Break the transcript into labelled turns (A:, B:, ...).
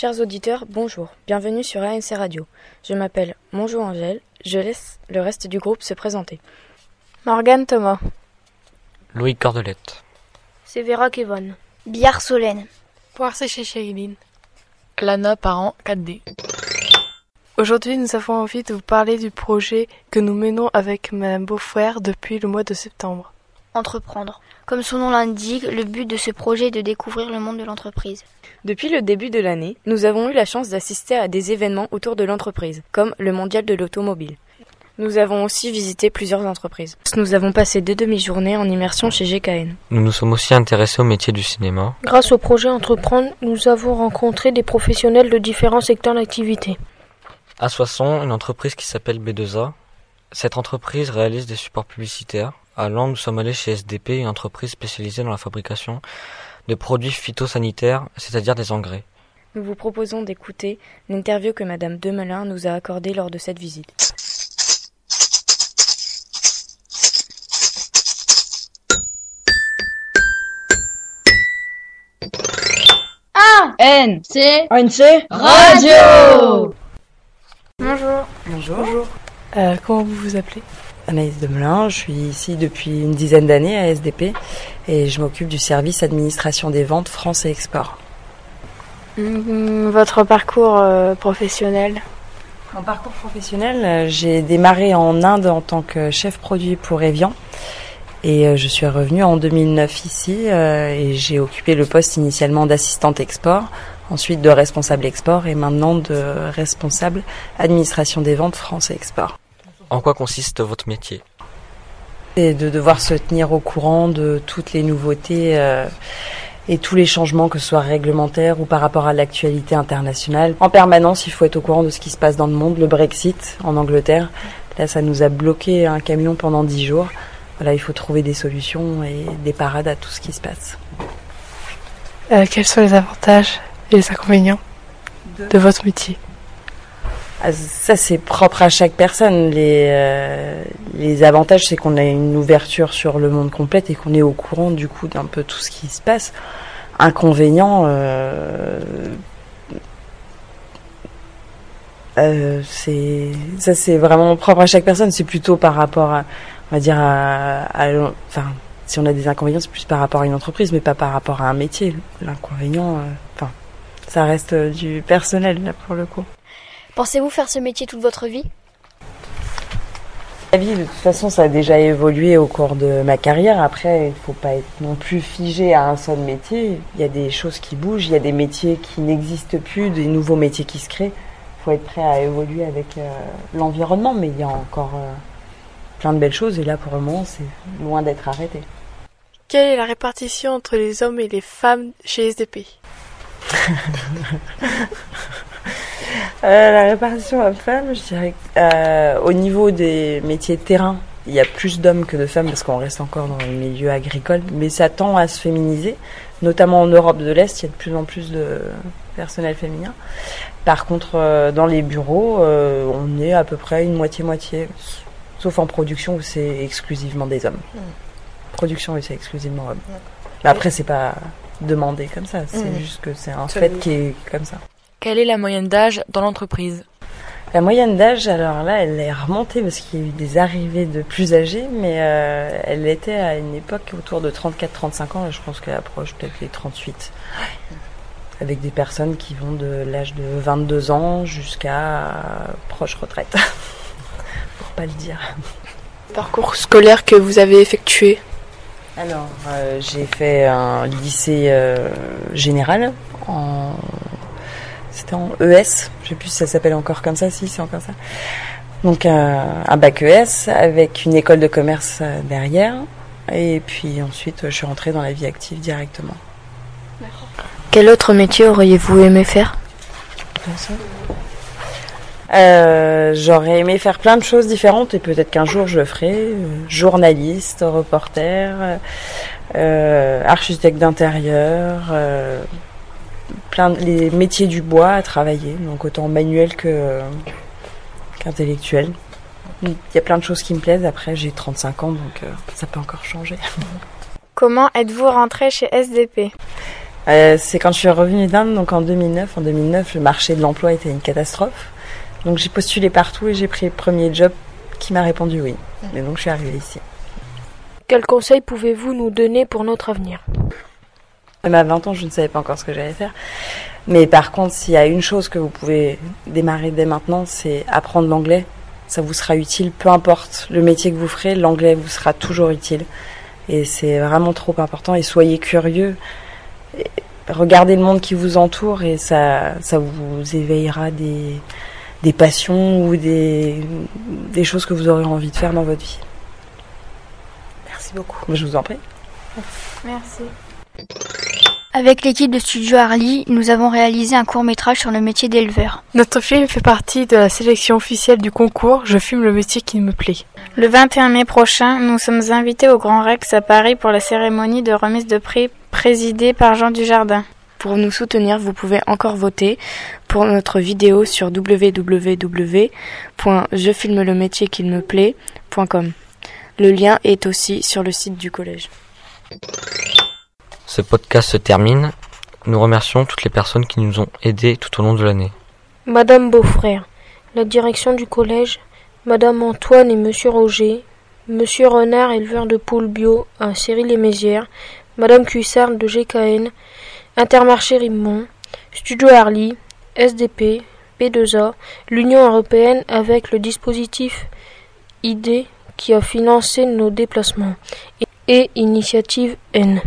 A: Chers auditeurs, bonjour. Bienvenue sur ANC Radio. Je m'appelle Monjo Angèle. Je laisse le reste du groupe se présenter.
B: Morgane Thomas.
C: Louis Cordelette.
D: Sévéra Kevon.
E: Biard Solène.
F: Poire séchée Chériline.
G: Lana Parent 4D.
B: Aujourd'hui, nous avons envie de vous parler du projet que nous menons avec Madame Beaufrère depuis le mois de septembre.
E: Entreprendre. Comme son nom l'indique, le but de ce projet est de découvrir le monde de l'entreprise.
A: Depuis le début de l'année, nous avons eu la chance d'assister à des événements autour de l'entreprise, comme le Mondial de l'automobile. Nous avons aussi visité plusieurs entreprises. Nous avons passé deux demi-journées en immersion chez GKN.
C: Nous nous sommes aussi intéressés au métier du cinéma.
D: Grâce au projet Entreprendre, nous avons rencontré des professionnels de différents secteurs d'activité.
C: À Soissons, une entreprise qui s'appelle B2A. Cette entreprise réalise des supports publicitaires. À Lens, nous sommes allés chez SDP, une entreprise spécialisée dans la fabrication de produits phytosanitaires, c'est-à-dire des engrais.
A: Nous vous proposons d'écouter l'interview que Madame Demelin nous a accordée lors de cette visite.
H: N C
I: ANC
H: Radio.
E: Bonjour.
I: Bonjour.
B: Euh, comment vous vous appelez?
I: Anaïs Demelin, je suis ici depuis une dizaine d'années à SDP et je m'occupe du service administration des ventes France et export.
B: Mmh, Votre parcours euh, professionnel?
I: Mon parcours professionnel, euh, j'ai démarré en Inde en tant que chef produit pour Evian et euh, je suis revenue en 2009 ici euh, et j'ai occupé le poste initialement d'assistante export, ensuite de responsable export et maintenant de responsable administration des ventes France et export.
C: En quoi consiste votre métier?
I: Et de devoir se tenir au courant de toutes les nouveautés euh, et tous les changements, que ce soit réglementaires ou par rapport à l'actualité internationale. En permanence, il faut être au courant de ce qui se passe dans le monde. Le Brexit en Angleterre, là, ça nous a bloqué un camion pendant dix jours. Voilà, il faut trouver des solutions et des parades à tout ce qui se passe.
B: Euh, Quels sont les avantages et les inconvénients de votre métier
I: Ah, Ça, c'est propre à chaque personne. Les, euh, les avantages, c'est qu'on a une ouverture sur le monde complet et qu'on est au courant du coup d'un peu tout ce qui se passe. Inconvénients, euh, euh, c'est ça, c'est vraiment propre à chaque personne. C'est plutôt par rapport, à, on va dire, à, enfin, si on a des inconvénients, c'est plus par rapport à une entreprise, mais pas par rapport à un métier. L'inconvénient, euh, enfin, ça reste euh, du personnel là pour le coup.
E: Pensez-vous faire ce métier toute votre vie?
I: La vie, de toute façon, ça a déjà évolué au cours de ma carrière. Après, il faut pas être non plus figé à un seul métier. Il y a des choses qui bougent, il y a des métiers qui n'existent plus, des nouveaux métiers qui se créent. Il faut être prêt à évoluer avec euh, l'environnement, mais il y a encore euh, plein de belles choses. Et là, pour le moment, c'est loin d'être arrêté.
B: Quelle est la répartition entre les hommes et les femmes chez SDP
I: Euh, la répartition homme-femme, je dirais euh, au niveau des métiers de terrain, il y a plus d'hommes que de femmes parce qu'on reste encore dans le milieu agricole, mais ça tend à se féminiser, notamment en Europe de l'Est, il y a de plus en plus de personnel féminin. Par contre, euh, dans les bureaux, euh, on est à peu près une moitié-moitié, sauf en production où c'est exclusivement des hommes. Production, oui, c'est exclusivement hommes. Mais après, c'est pas demandé comme ça, c'est
A: Mhm.
I: juste que c'est un fait qui est comme ça.
G: Quelle est la moyenne d'âge dans l'entreprise?
I: La moyenne d'âge, alors là, elle est remontée parce qu'il y a eu des arrivées de plus âgés, mais euh, elle était à une époque autour de 34-35 ans, et je pense qu'elle approche peut-être les 38. Avec des personnes qui vont de l'âge de 22 ans jusqu'à euh, proche retraite. Pas le dire.
B: Parcours scolaire que vous avez effectué
I: Alors, euh, j'ai fait un lycée euh, général en. C'était en ES, je sais plus si ça s'appelle encore comme ça, si c'est encore ça. Donc euh, un bac ES avec une école de commerce derrière. Et puis ensuite, je suis rentrée dans la vie active directement.
A: Quel autre métier auriez-vous aimé faire?
I: Euh, J'aurais aimé faire plein de choses différentes et peut-être qu'un jour je le ferai. Euh, journaliste, reporter, euh, architecte d'intérieur, euh, plein de, les métiers du bois à travailler, donc autant manuel que qu'intellectuel. Il y a plein de choses qui me plaisent. Après, j'ai 35 ans, donc ça peut encore changer.
B: Comment êtes-vous rentré chez SDP
I: C'est quand je suis revenue d'Inde, donc en 2009. En 2009, le marché de l'emploi était une catastrophe. Donc j'ai postulé partout et j'ai pris le premier job qui m'a répondu oui. Et donc je suis arrivée ici.
D: Quels conseils pouvez-vous nous donner pour notre avenir?
I: Même à 20 ans, je ne savais pas encore ce que j'allais faire. Mais par contre, s'il y a une chose que vous pouvez démarrer dès maintenant, c'est apprendre l'anglais. Ça vous sera utile, peu importe le métier que vous ferez, l'anglais vous sera toujours utile. Et c'est vraiment trop important. Et soyez curieux. regardez le monde qui vous entoure et ça, ça vous éveillera des, des passions ou des, des choses que vous aurez envie de faire dans votre vie. Merci beaucoup. Je vous en prie.
E: Merci. Avec l'équipe de Studio Harley, nous avons réalisé un court métrage sur le métier d'éleveur.
B: Notre film fait partie de la sélection officielle du concours Je fume le métier qui me plaît.
J: Le 21 mai prochain, nous sommes invités au Grand Rex à Paris pour la cérémonie de remise de prix présidée par Jean Dujardin.
A: Pour nous soutenir, vous pouvez encore voter pour notre vidéo sur www.jefilmelemétierqu'il-me-plaît.com. Le lien est aussi sur le site du collège.
C: Ce podcast se termine. Nous remercions toutes les personnes qui nous ont aidés tout au long de l'année.
D: Madame Beaufrère, la direction du collège, Madame Antoine et Monsieur Roger, Monsieur Renard, éleveur de poules bio à Cyril-les-Mézières, Madame Cuissard de GKN, Intermarché Rimont, Studio Harley, SDP, P2A, l'Union européenne avec le dispositif ID qui a financé nos déplacements et Initiative N.